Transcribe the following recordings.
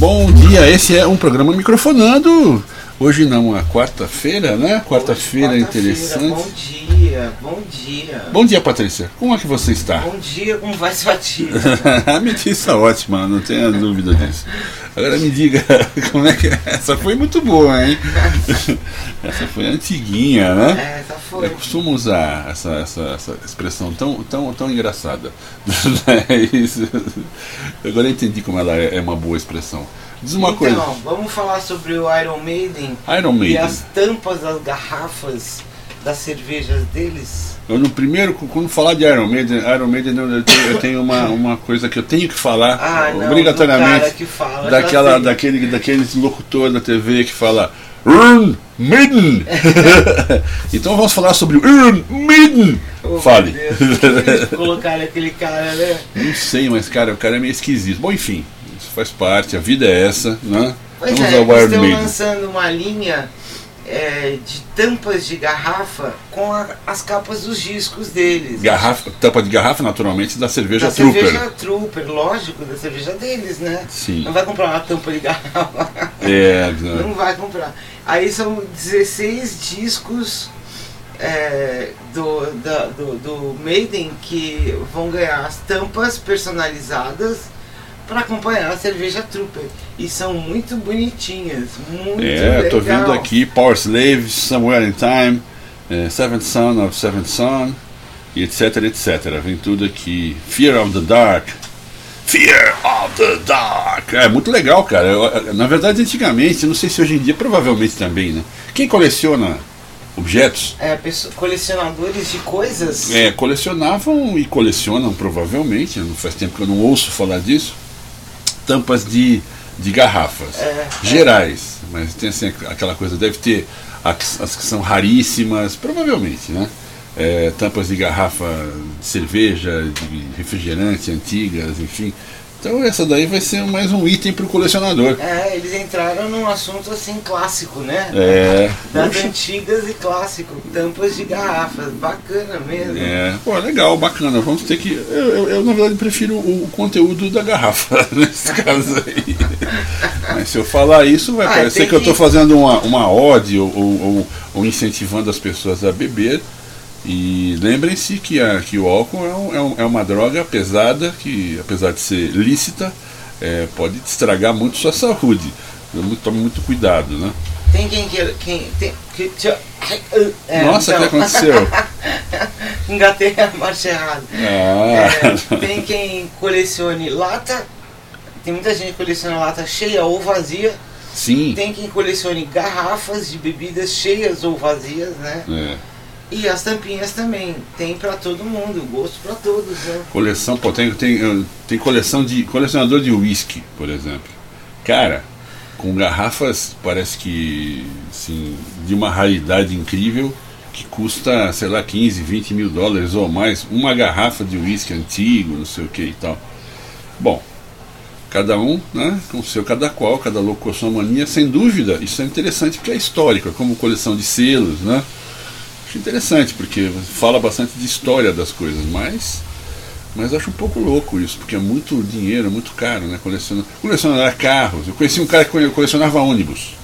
Bom dia, esse é um programa Microfonando. Hoje não, a quarta-feira, né? Quarta-feira quarta interessante. Bom dia, bom dia. Bom dia, Patrícia. Como é que você está? Bom dia, como vai sua tia? a minha tia está ótima, não tenha dúvida disso. Agora me diga, como é que é? Essa foi muito boa, hein? essa foi antiguinha, né? É, essa foi. Eu costumo usar essa, essa, essa expressão tão, tão, tão engraçada. Agora eu entendi como ela é, é uma boa expressão. Diz uma então, coisa. vamos falar sobre o Iron Maiden, Iron Maiden. e as tampas das garrafas das cervejas deles. Eu no primeiro, quando falar de Iron Maiden, Iron Maiden eu tenho, eu tenho uma, uma coisa que eu tenho que falar ah, não, obrigatoriamente que fala, daquela, daquele, daqueles locutor da TV que fala Iron Maiden. então vamos falar sobre o Iron Maiden. Oh, Fale. Colocaram aquele cara, né? Não sei, mas cara, o cara é meio esquisito. Bom, enfim, isso faz parte, a vida é essa, né? Pois vamos é, Iron estão Maiden. lançando uma linha é, de tampas de garrafa com a, as capas dos discos deles. Garrafa, tampa de garrafa, naturalmente, da cerveja da Trooper. cerveja Trooper, lógico, da cerveja deles, né? Sim. Não vai comprar uma tampa de garrafa. É, não. não vai comprar. Aí são 16 discos é, do, da, do, do Maiden que vão ganhar as tampas personalizadas para acompanhar a cerveja Trooper. E são muito bonitinhas, muito É, legal. tô vendo aqui Power Slave, Somewhere in Time, é, Seventh Son of Seventh Son, etc, etc. Vem tudo aqui. Fear of the Dark. Fear of the Dark. É muito legal, cara. Eu, na verdade, antigamente, não sei se hoje em dia, provavelmente também, né? Quem coleciona objetos. É, colecionadores de coisas. É, colecionavam e colecionam provavelmente. Não faz tempo que eu não ouço falar disso tampas de, de garrafas é, gerais, é. mas tem assim aquela coisa, deve ter as, as que são raríssimas, provavelmente, né? É, tampas de garrafa de cerveja, de refrigerante antigas, enfim. Então essa daí vai ser mais um item para o colecionador. É, eles entraram num assunto assim clássico, né? É. Das Poxa. antigas e clássico, tampas de garrafas, bacana mesmo. É, pô, legal, bacana. Vamos ter que. Eu, eu, eu na verdade prefiro o, o, conteúdo da garrafa nesse caso aí. Mas se eu falar isso, vai ah, parecer que, que eu estou fazendo uma, uma ode ou, ou, ou incentivando as pessoas a beber. E lembrem-se que, a, que o álcool é, um, é, um, é, uma droga pesada que, apesar de ser lícita, é, pode estragar muito sua saúde. Tome muito cuidado, né? Tem quem queira. Quem, tem, que, é, Nossa, o então, que aconteceu? Engatei a marcha errada. Ah. É, tem quem colecione lata. Tem muita gente que coleciona lata cheia ou vazia. Sim. Tem quem colecione garrafas de bebidas cheias ou vazias, né? É. E as tampinhas também, tem para todo mundo, gosto para todos. Né? Coleção, pô, tem, tem, tem coleção de colecionador de whisky, por exemplo. Cara, com garrafas, parece que assim, de uma raridade incrível, que custa, sei lá, 15, 20 mil dólares ou mais, uma garrafa de whisky antigo, não sei o que e tal. Bom, cada um, né, com o seu cada qual, cada louco com a sua mania, sem dúvida, isso é interessante porque é histórico, é como coleção de selos, né? Acho interessante, porque fala bastante de história das coisas, mas. Mas acho um pouco louco isso, porque é muito dinheiro, é muito caro, né? Colecionar, colecionar carros. Eu conheci um cara que colecionava ônibus.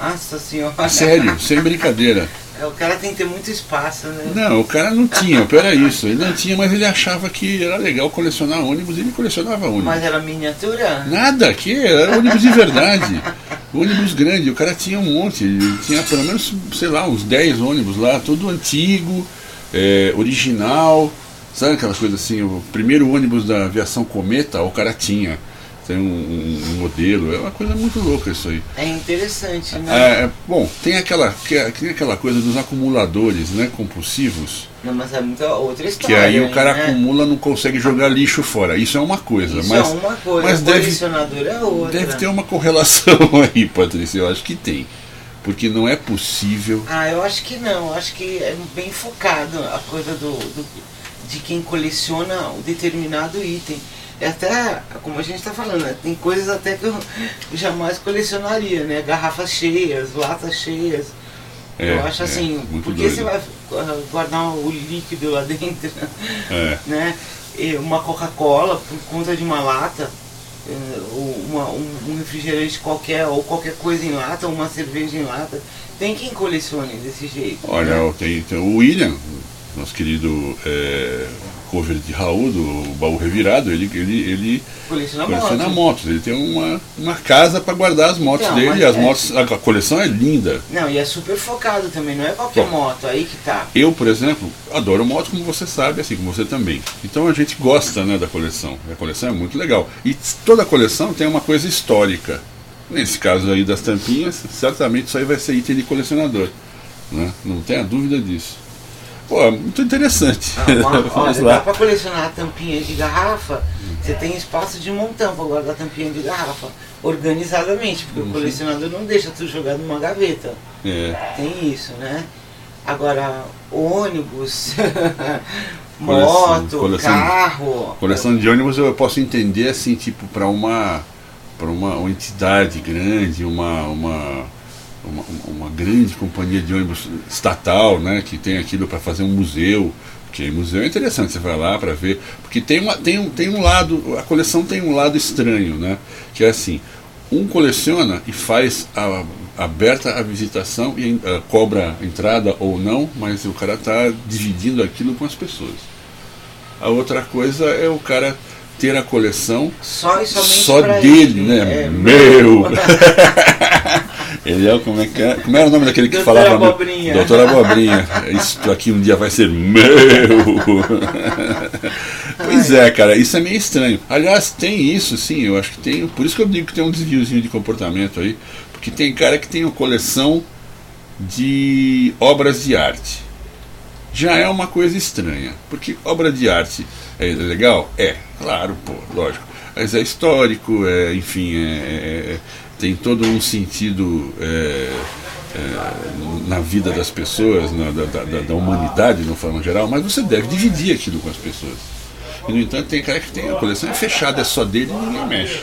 Nossa senhora. Sério, sem brincadeira. É, o cara tem que ter muito espaço, né? Não, o cara não tinha, o pior é isso. Ele não tinha, mas ele achava que era legal colecionar ônibus e ele colecionava ônibus. Mas era miniatura? Nada, que era ônibus de verdade. ônibus grande, o cara tinha um monte, tinha pelo menos, sei lá, uns 10 ônibus lá, todo antigo, é, original, sabe aquelas coisas assim, o primeiro ônibus da aviação Cometa, o cara tinha. Tem um, um, modelo, é uma coisa muito louca isso aí. É interessante, né? É, é, bom, tem aquela, que, tem aquela coisa dos acumuladores né, compulsivos. Não, mas é muita outra Que história. aí o cara né? acumula não consegue jogar lixo fora. Isso é uma coisa, Isso mas é uma coisa, mas o deve- colecionador é outra. deve ter uma correlação aí, Patrícia. Eu acho que tem. Porque não é possível. Ah, eu acho que não. Eu acho que é bem focado a coisa do, do- de quem coleciona um determinado item. É até, como a gente está falando, né, tem coisas até que eu jamais colecionaria, né? Garrafas cheias, latas cheias. É, eu acho é, assim, porque doido. você vai guardar o líquido lá dentro, É, né? Uma Coca-Cola por conta de uma lata, ou uma- um, refrigerante qualquer, ou qualquer coisa em lata, uma cerveja em lata. Tem quem colecione desse jeito. olha, né? tem, tem o William, nosso querido é, cover de Raul, do Baú Revirado, ele, ele, ele coleciona coleciona moto. motos. Ele tem uma, uma casa para guardar as motos Não, dele. as é- motos, a coleção é linda. Não, e é super focado também, não é qualquer Bom. moto, aí que tá. Eu, por exemplo, adoro moto, como você sabe, assim como você também. Então a gente gosta né, da coleção. A coleção é muito legal. E toda coleção tem uma coisa histórica. Nesse caso aí das tampinhas, certamente isso aí vai ser item de colecionador. Né? Não tenha dúvida disso. Pô, é muito interessante. Ah, uma- Vamos olha, lá. dá pra colecionar tampinhas de garrafa, você tem espaço de montão pra guardar tampinha de garrafa, organizadamente, porque Uhum. o colecionador não deixa tudo jogado numa gaveta. É, Tem isso, né? Agora, ônibus, Coleção- moto, coleção- carro. coleção de ônibus eu posso entender assim, tipo, para uma, pra uma, uma entidade grande, uma, uma, uma, uma grande companhia de ônibus estatal, né, que tem aquilo para fazer um museu. Porque museu é interessante, você vai lá para ver. Porque tem, uma, tem, um, tem um lado, a coleção tem um lado estranho, né? Que é assim, um coleciona e faz a, aberta a visitação e eh, cobra entrada ou não, mas o cara está dividindo aquilo com as pessoas. A outra coisa é o cara ter a coleção Só só dele, ele. né? É, Meu! Ele é o como é que é? Como era o nome daquele que Doutor falava? Abobrinha. Doutor Abobrinha. Isso aqui um dia vai ser meu. pois é, cara, isso é meio estranho. Aliás, tem isso, sim, eu acho que tem. Por isso que eu digo que tem um desviozinho de comportamento aí. Porque tem cara que tem uma coleção de obras de arte. Já é uma coisa estranha. Porque obra de arte é legal? É, claro, pô, lógico. Mas é histórico, é, enfim, é, é- tem todo um sentido é, é, na vida das pessoas, na- da, da- da humanidade, de uma forma geral, mas você deve dividir aquilo com as pessoas. E, no entanto, tem cara que tem a coleção é fechada, é só dele e ninguém mexe.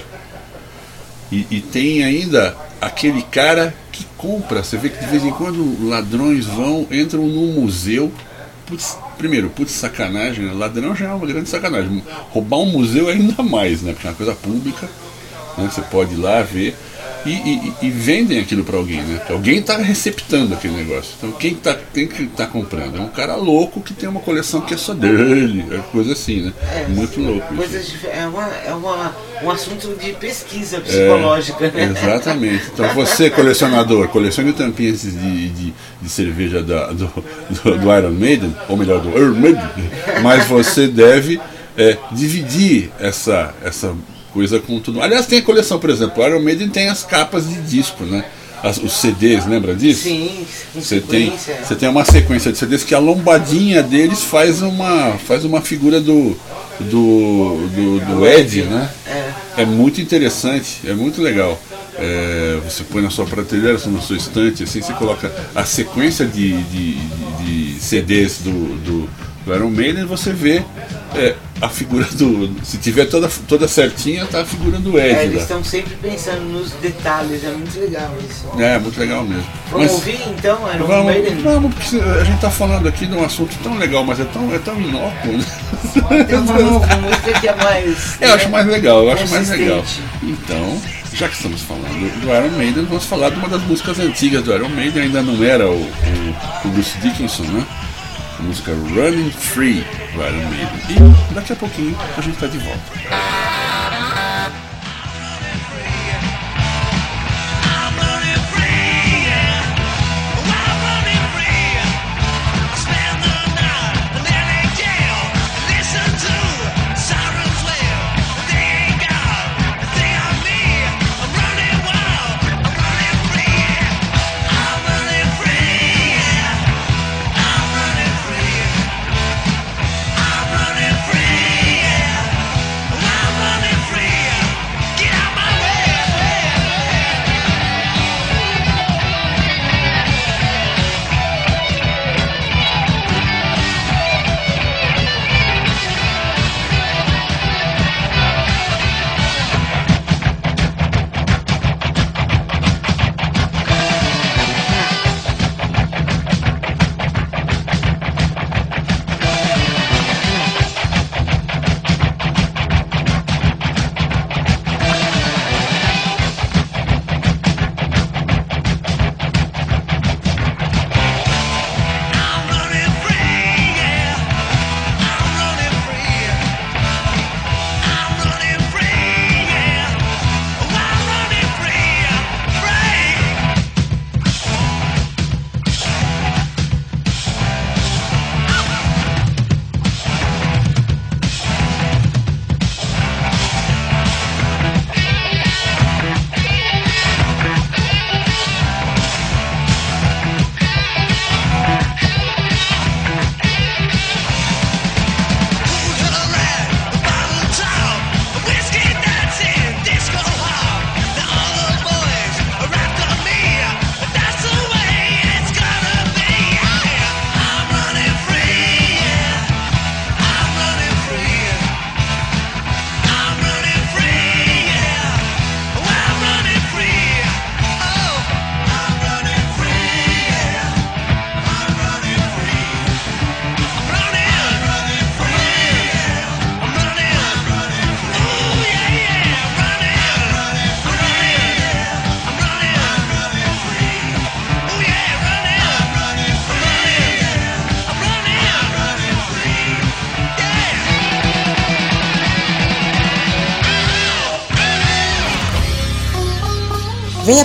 E, e tem ainda aquele cara que compra. Você vê que de vez em quando ladrões vão, entram num museu. Putz, primeiro, putz, sacanagem, né? ladrão já é uma grande sacanagem. Roubar um museu é ainda mais, né? Porque é uma coisa pública, né? Você pode ir lá ver. E, e- e vendem aquilo para alguém, né? Alguém está receptando aquele negócio. Então quem tá, quem que tá comprando? É um cara louco que tem uma coleção que é só dele, é coisa assim, né? É, Muito louco. Coisas dif- é uma, é uma, um assunto de pesquisa psicológica, né? Exatamente. Então você, colecionador, colecione tampinhas de, de, de cerveja da- do, do, do Iron Maiden, ou melhor, do Iron Maiden, mas você deve é, dividir essa, essa coisa com tudo. Aliás, tem a coleção, por exemplo, o Iron Maiden tem as capas de disco, né? As- os CDs, lembra disso? Sim, Você tem, você tem uma sequência de CDs que a lombadinha deles faz uma, faz uma figura do, do, do, do Ed, né? É. É muito interessante, é muito legal. É, você põe na sua prateleira, na sua estante, assim, você coloca a sequência de, de, de- de CDs do, do, do Iron Maiden e você vê é, a figura do. Se tiver toda, toda certinha, tá a figura do É, Ed eles lá. estão sempre pensando nos detalhes, é muito legal isso. É, muito legal mesmo. Vamos Mas- ouvir então, Iron Vamos, Maiden? vamos, porque a gente está falando aqui de um assunto tão legal, mas é tão, é tão inócuo. Né? Tem uma, uma música que é mais. Eu acho mais legal, eu acho mais legal. Então, já que estamos falando do Iron Maiden, vamos falar de uma das músicas antigas do Iron Maiden, ainda não era o, o, o Bruce Dickinson, né? Música Running Free Iron Maiden. E daqui a pouquinho a gente está de volta.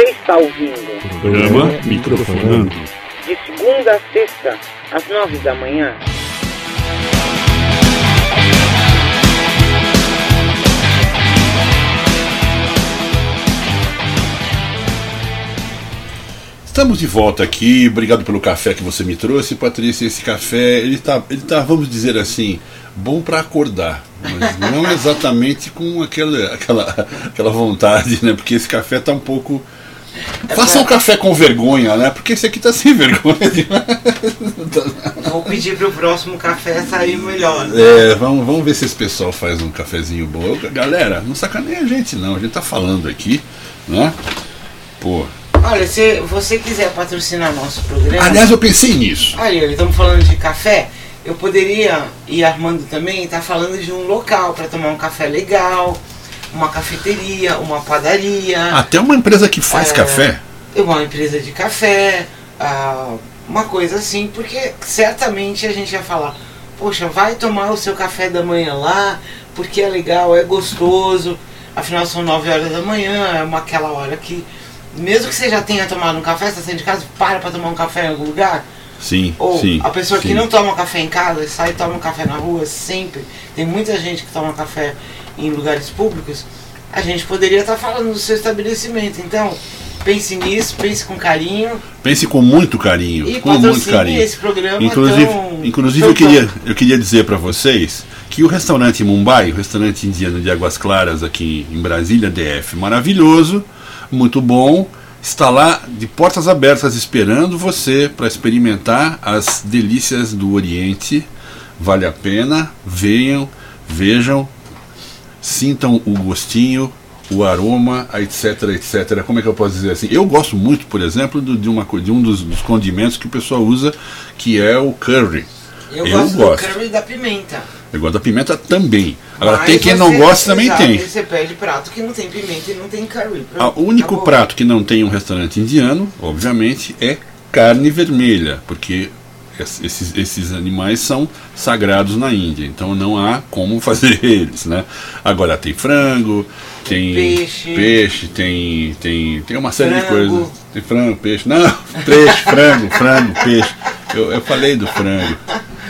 Você está ouvindo Programa Microfonando. de segunda a sexta, às nove da manhã. Estamos de volta aqui, obrigado pelo café que você me trouxe, Patrícia. Esse café, ele tá, ele tá, vamos dizer assim, bom para acordar, mas não exatamente com aquela, aquela, aquela vontade, né? Porque esse café tá um pouco. Faça um café com vergonha, né? Porque esse aqui tá sem vergonha demais. Vou pedir pro próximo café sair melhor. É, vamos, vamos ver se esse pessoal faz um cafezinho bom. Galera, não sacaneia a gente não, a gente tá falando aqui, né? Pô. Olha, se você quiser patrocinar nosso programa. Aliás, eu pensei nisso. Aí, estamos falando de café. Eu poderia, e Armando também, estar falando de um local para tomar um café legal, uma cafeteria, uma padaria, Até uma empresa que faz É. café. uma empresa de café, ah, uma coisa assim, porque certamente a gente ia falar, poxa, vai tomar o seu café da manhã lá, porque é legal, é gostoso, afinal são 9 horas da manhã, é uma aquela hora que, mesmo que você já tenha tomado um café, você está saindo de casa, para para tomar um café em algum lugar, Sim, ou sim. a pessoa que sim. não toma café em casa, sai e toma um café na rua sempre. Tem muita gente que toma café em lugares públicos. A gente poderia estar falando do seu estabelecimento. Então, pense nisso, pense com carinho. Pense com muito carinho. E com muito carinho. esse programa Inclusive, tão- inclusive eu, queria, eu queria dizer para vocês que o restaurante Mumbai, o restaurante indiano de Águas Claras aqui em Brasília, DF, maravilhoso, muito bom, está lá de portas abertas esperando você para experimentar as delícias do Oriente. Vale a pena, venham, vejam, sintam o gostinho, o aroma, etc, etc. Como é que eu posso dizer assim? Eu gosto muito, por exemplo, do- de, uma, de um dos, dos condimentos que o pessoal usa, que é o curry. Eu, Eu gosto, gosto. do curry da pimenta. Eu gosto da pimenta também. Agora, Mas tem quem não gosta, também tem. Você pede prato que não tem pimenta e não tem curry. Ah, Pronto, O único acabou. prato que não tem um restaurante indiano, obviamente, é carne vermelha, porque esses, esses animais são sagrados na Índia, então não há como fazer eles, né? Agora tem frango, tem Peixe. peixe, tem, tem, tem uma série de Frango. coisas. Tem frango, peixe. Não, peixe, frango, frango, peixe. Eu, eu falei do frango.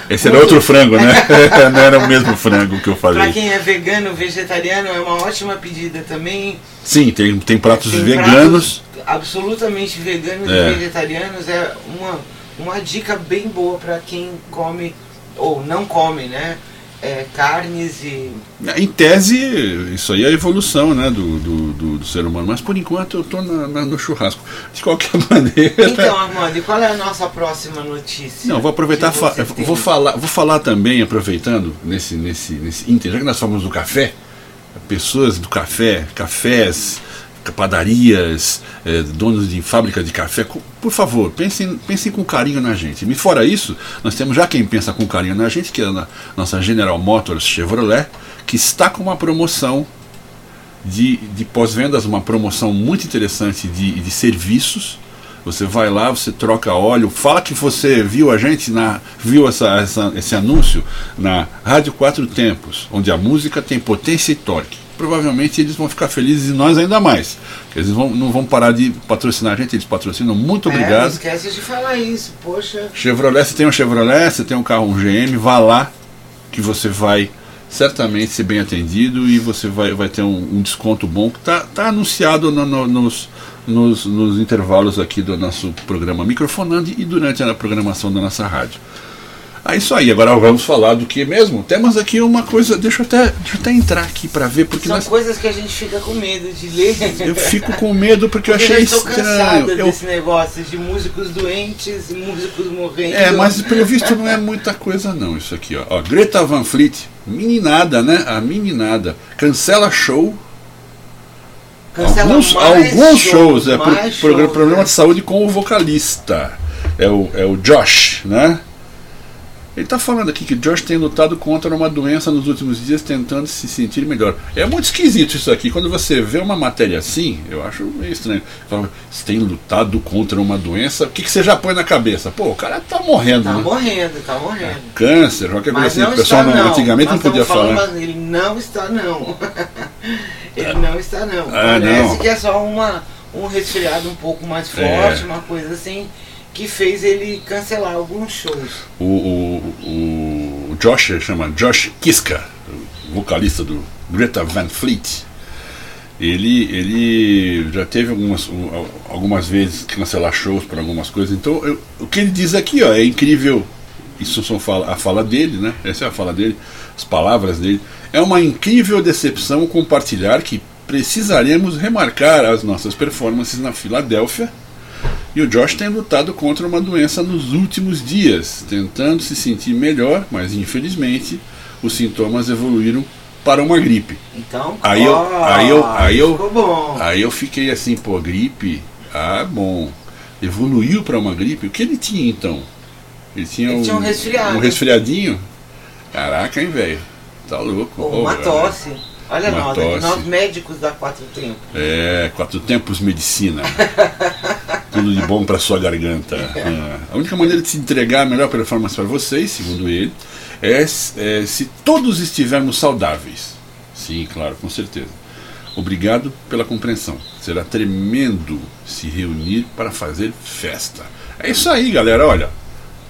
Esse era outro frango, né? Não era o mesmo frango que eu Pra falei. quem é vegano, vegetariano, é uma ótima pedida também. Sim, tem, tem pratos Tem veganos. pratos absolutamente veganos É. e vegetarianos é uma, uma dica bem boa para quem come ou não come, né? É, carnes e. Em tese, isso aí é a evolução né, do, do, do- do ser humano, mas por enquanto eu estou no churrasco. De qualquer maneira. Então, Armando, e qual é a nossa próxima notícia? Não, vou aproveitar, fa- tem? vou falar, vou falar também, aproveitando nesse, nesse, nesse ínter, já que nós falamos do café, pessoas do café, cafés, padarias, eh, donos de fábrica de café, por favor, pensem, pensem com carinho na gente. E fora isso, nós temos já quem pensa com carinho na gente, que é a nossa General Motors Chevrolet, que está com uma promoção de, de pós-vendas, uma promoção muito interessante de, de serviços. Você vai lá, você troca óleo, fala que você viu a gente na viu essa, essa- esse anúncio na Rádio Quatro Tempos, onde a música tem potência e torque. Provavelmente eles vão ficar felizes e nós ainda mais. porque Eles vão, não vão parar de patrocinar a gente, eles patrocinam. Muito É, não obrigado. esquece de falar isso, poxa. Chevrolet, você tem um Chevrolet, você tem um carro um GM, vá lá que você vai certamente ser bem atendido e você vai, vai ter um, um desconto bom que está tá anunciado no- no- nos, nos, nos intervalos aqui do nosso programa Microfonando e durante a programação da nossa rádio. É isso aí, agora vamos falar do que mesmo? Temos aqui uma coisa, deixa eu até, deixa eu até entrar aqui para ver, porque São nós, coisas que a gente fica com medo de ler. eu fico com medo porque eu Porque achei eu estranho. Eu, desse negócio de músicos doentes músicos morrendo. É, mas pelo visto não é muita coisa não isso aqui, ó. Ó, Greta Van Fleet, meninada, né? A meninada. Cancela show. Cancela alguns alguns shows, é por, mais por- shows, problema né? de saúde com o vocalista. É o, é o Josh, né? Ele tá falando aqui que Josh tem lutado contra uma doença nos últimos dias, tentando se sentir melhor. É muito esquisito isso aqui. Quando você vê uma matéria assim, eu acho meio estranho. Fala, Você tem lutado contra uma doença, o que, que você já põe na cabeça? Pô, o cara tá morrendo, Tá né? morrendo, tá morrendo. Câncer, qualquer coisa assim. O pessoal está não- não. antigamente Nós não podia falar. Ele não está não. ele não está não. Ah, Parece não. que é só uma, um resfriado um pouco mais É. forte, uma coisa assim, que fez ele cancelar alguns shows. O, o, o Josh chama Josh Kiska, vocalista do Greta Van Fleet. Ele, ele já teve algumas, um, algumas vezes que cancelar shows por algumas coisas. Então, eu- o que ele diz aqui ó, é incrível. Isso são fala, a fala dele, né? Essa é a fala dele, as palavras dele. É uma incrível decepção compartilhar que precisaremos remarcar as nossas performances na Filadélfia e o Josh tem lutado contra uma doença nos últimos dias, tentando se sentir melhor, mas infelizmente os sintomas evoluíram para uma gripe. Então, Aí eu- aí eu- aí eu- ficou bom. Aí eu fiquei assim, pô, gripe? Ah, bom. Evoluiu para uma gripe? O que ele tinha então? Ele tinha, Ele tinha um resfriado. Um resfriadinho? Caraca, hein, velho? Tá louco. Ou Ô, uma tosse. Olha Uma nós, tosse. nós médicos da Quatro Tempos. É, quatro tempos medicina. Tudo de bom para sua garganta. É. A única maneira de se entregar a melhor performance para vocês, segundo ele, é, é se todos estivermos saudáveis. Sim, claro, com certeza. Obrigado pela compreensão. Será tremendo se reunir para fazer festa. É isso aí, galera. Olha,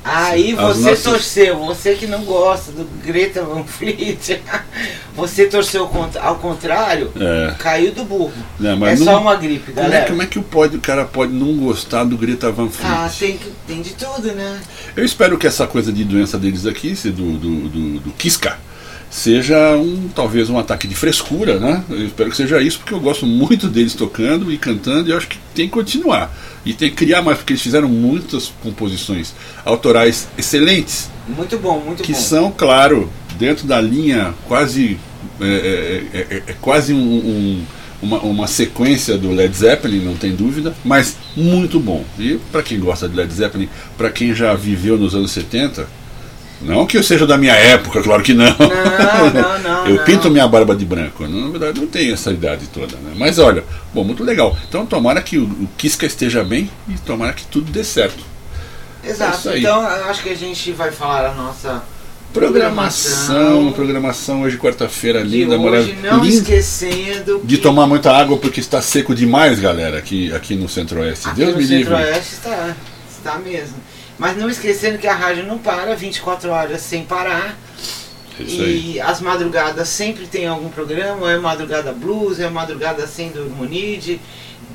Aí As você nossas- torceu, você que não gosta do Greta Van Fleet, você torceu ao contrário, É. caiu do burro. né, é não- só uma gripe, como, é, galera. como é que o, pode, o cara pode não gostar do Greta Van Fleet? Ah, tem, que- tem de tudo, né? Eu espero que essa coisa de doença deles aqui, do, do, do, do Kiska, seja um talvez um ataque de frescura, né? Eu espero que seja isso, porque eu gosto muito deles tocando e cantando e eu acho que tem que continuar. E tem que criar mais, porque eles fizeram muitas composições autorais excelentes, Muito bom, muito que bom. são, claro, dentro da linha quase. É, é- é- é- é quase um- um- uma, uma sequência do Led Zeppelin, não tem dúvida, mas muito bom. E para quem gosta de Led Zeppelin, para quem já viveu nos anos 70, não que eu seja da minha época, claro que não. Não, não, não, eu não. pinto minha barba de branco. Na verdade, não tenho essa idade toda, né? Mas olha, bom, muito legal. Então tomara que o, o Kiska esteja bem e tomara que tudo dê certo. É Exato. aí. Então eu acho que a gente vai falar a nossa Programação, programação hoje quarta-feira linda, maravilhosa. não esquecendo De que tomar muita água porque está seco demais, galera, aqui, aqui no Centro-Oeste. Deus no me livre. Centro-Oeste está, está mesmo. Mas não esquecendo que a rádio não para 24 horas sem parar. É isso aí. E as madrugadas sempre tem algum programa, é madrugada blues, é madrugada sem dormonide,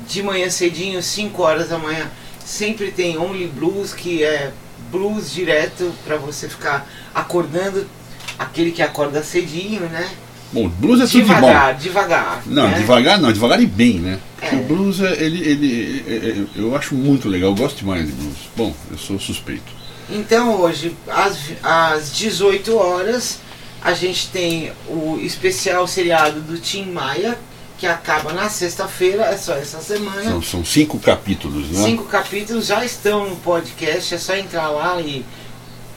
de manhã cedinho, 5 horas da manhã, sempre tem Only Blues, que é blues direto para você ficar acordando, aquele que acorda cedinho, né? Bom, blues é tudo de bom. Devagar, devagar. Não, né? devagar não, devagar e bem, né? Porque É. o blues, é- ele, ele, é- é- eu acho muito legal, eu gosto demais de blues. Bom, eu sou suspeito. Então hoje, às, às 18 horas, a gente tem o especial seriado do Tim Maia, que acaba na sexta-feira, é só essa semana. São, são cinco capítulos, né? Cinco capítulos já estão no podcast, é só entrar lá e,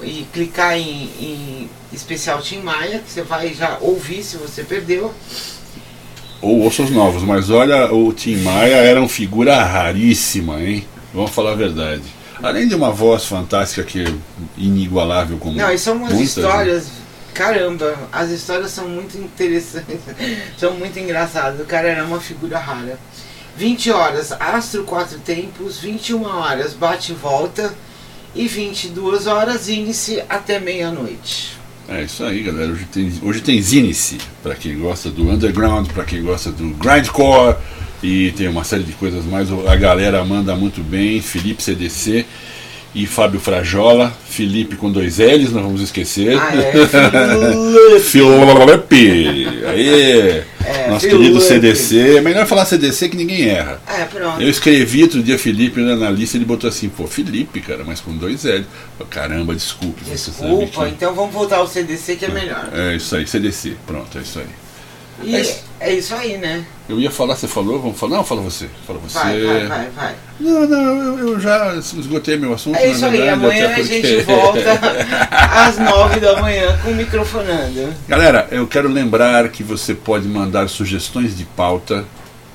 e clicar em, em especial Tim Maia, que você vai já ouvir se você perdeu. Ou ouça os novos, mas olha, o Tim Maia era uma figura raríssima, hein? Vamos falar a verdade. Além de uma voz fantástica que é inigualável como Não, e são umas muitas, né? histórias. Caramba, as histórias são muito interessantes, são muito engraçadas. O cara era uma figura rara. 20 horas, Astro Quatro Tempos, 21 horas, Bate e Volta, e 22 horas, Índice até meia-noite. É isso aí, galera. Hoje tem, hoje tem Zinice, pra quem gosta do underground, pra quem gosta do grindcore e tem uma série de coisas mais. A galera manda muito bem. Felipe CDC e Fábio Frajola. Felipe com dois L's, não vamos esquecer. Ah, é. Felipe! Aí! É, Nosso querido CDC. É melhor falar CDC que ninguém erra. É, pronto. Eu escrevi outro dia Felipe na lista ele botou assim, pô, Felipe, cara, mas com dois L. Caramba, desculpe. sabe Desculpa, que- então vamos voltar ao CDC que é melhor. É isso aí, CDC. Pronto, é isso aí. E É. é isso aí, né? Eu ia falar, você falou, vamos falar. Não, fala você. Fala você. Vai, vai, vai, vai. Não, não, eu, eu já esgotei meu assunto. É isso aí, verdade, amanhã até a gente porque- volta às nove da manhã com o microfonando. Galera, eu quero lembrar que você pode mandar sugestões de pauta,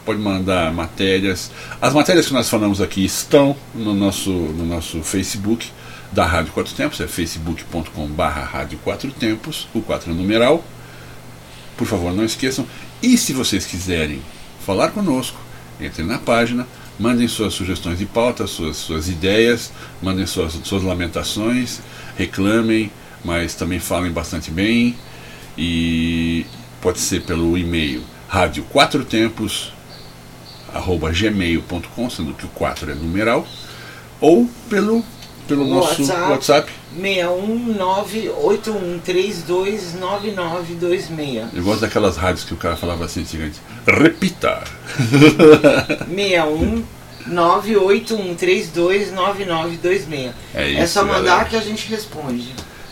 pode mandar matérias. As matérias que nós falamos aqui estão no nosso, no nosso Facebook da Rádio Quatro Tempos, é facebook.com.br Rádio Quatro Tempos, o 4 é numeral. Por favor, não esqueçam. E se vocês quiserem falar conosco, entrem na página, mandem suas sugestões de pauta, suas, suas ideias, mandem suas, suas lamentações, reclamem, mas também falem bastante bem. E pode ser pelo e-mail rádio quatro tempos arroba gmail.com, sendo que o 4 é numeral, ou pelo, pelo nosso WhatsApp. WhatsApp. 61981329926. Eu gosto daquelas rádios que o cara falava assim antigamente. Repita! 61981329926. É É isso, só mandar galera. que a gente responde.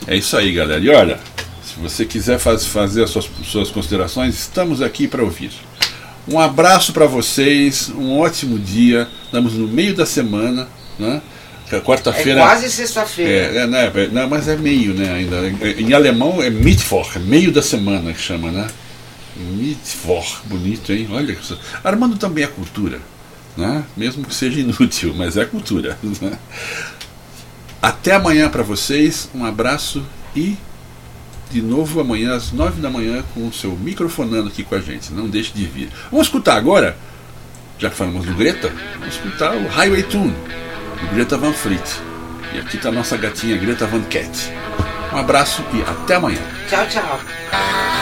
É isso aí, galera. E olha, se você quiser faz- fazer as suas, suas considerações, estamos aqui para ouvir. Um abraço para vocês, um ótimo dia. Estamos no meio da semana, né? Que a É Quarta-feira. quase sexta-feira. É, é, né, é, não, mas é meio, né? Ainda. Em alemão é Mittwoch, é meio da semana que chama, né? Mittwoch, bonito, hein? Olha isso. Armando também é cultura, né? Mesmo que seja inútil, mas é cultura. né? Até amanhã para vocês, um abraço e de novo amanhã às nove da manhã com o seu microfonando aqui com a gente. Não deixe de vir. Vamos escutar agora, já que falamos do Greta, vamos escutar o Highway Tune, Greta Van Fleet. E aqui está a nossa gatinha Greta Van Cat. Um abraço e até amanhã. Tchau, tchau.